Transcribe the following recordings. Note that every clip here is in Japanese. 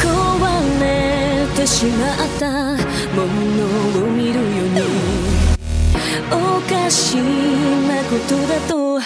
壊れてしまったものを見るように。おかしなことだと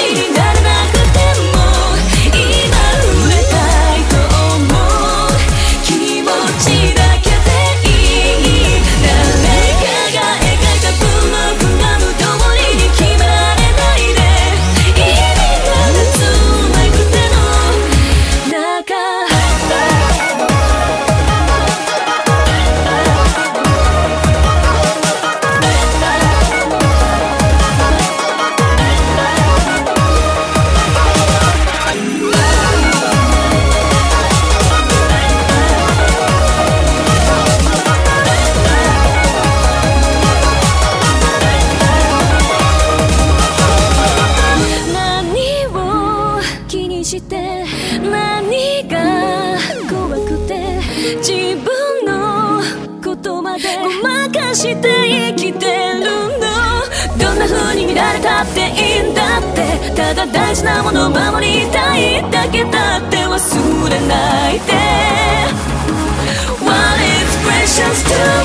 い自分のことまでごまかして生きてるの。どんな風に見られたっていいんだって。ただ大事なものを守りたいだけだって忘れないで。What is precious to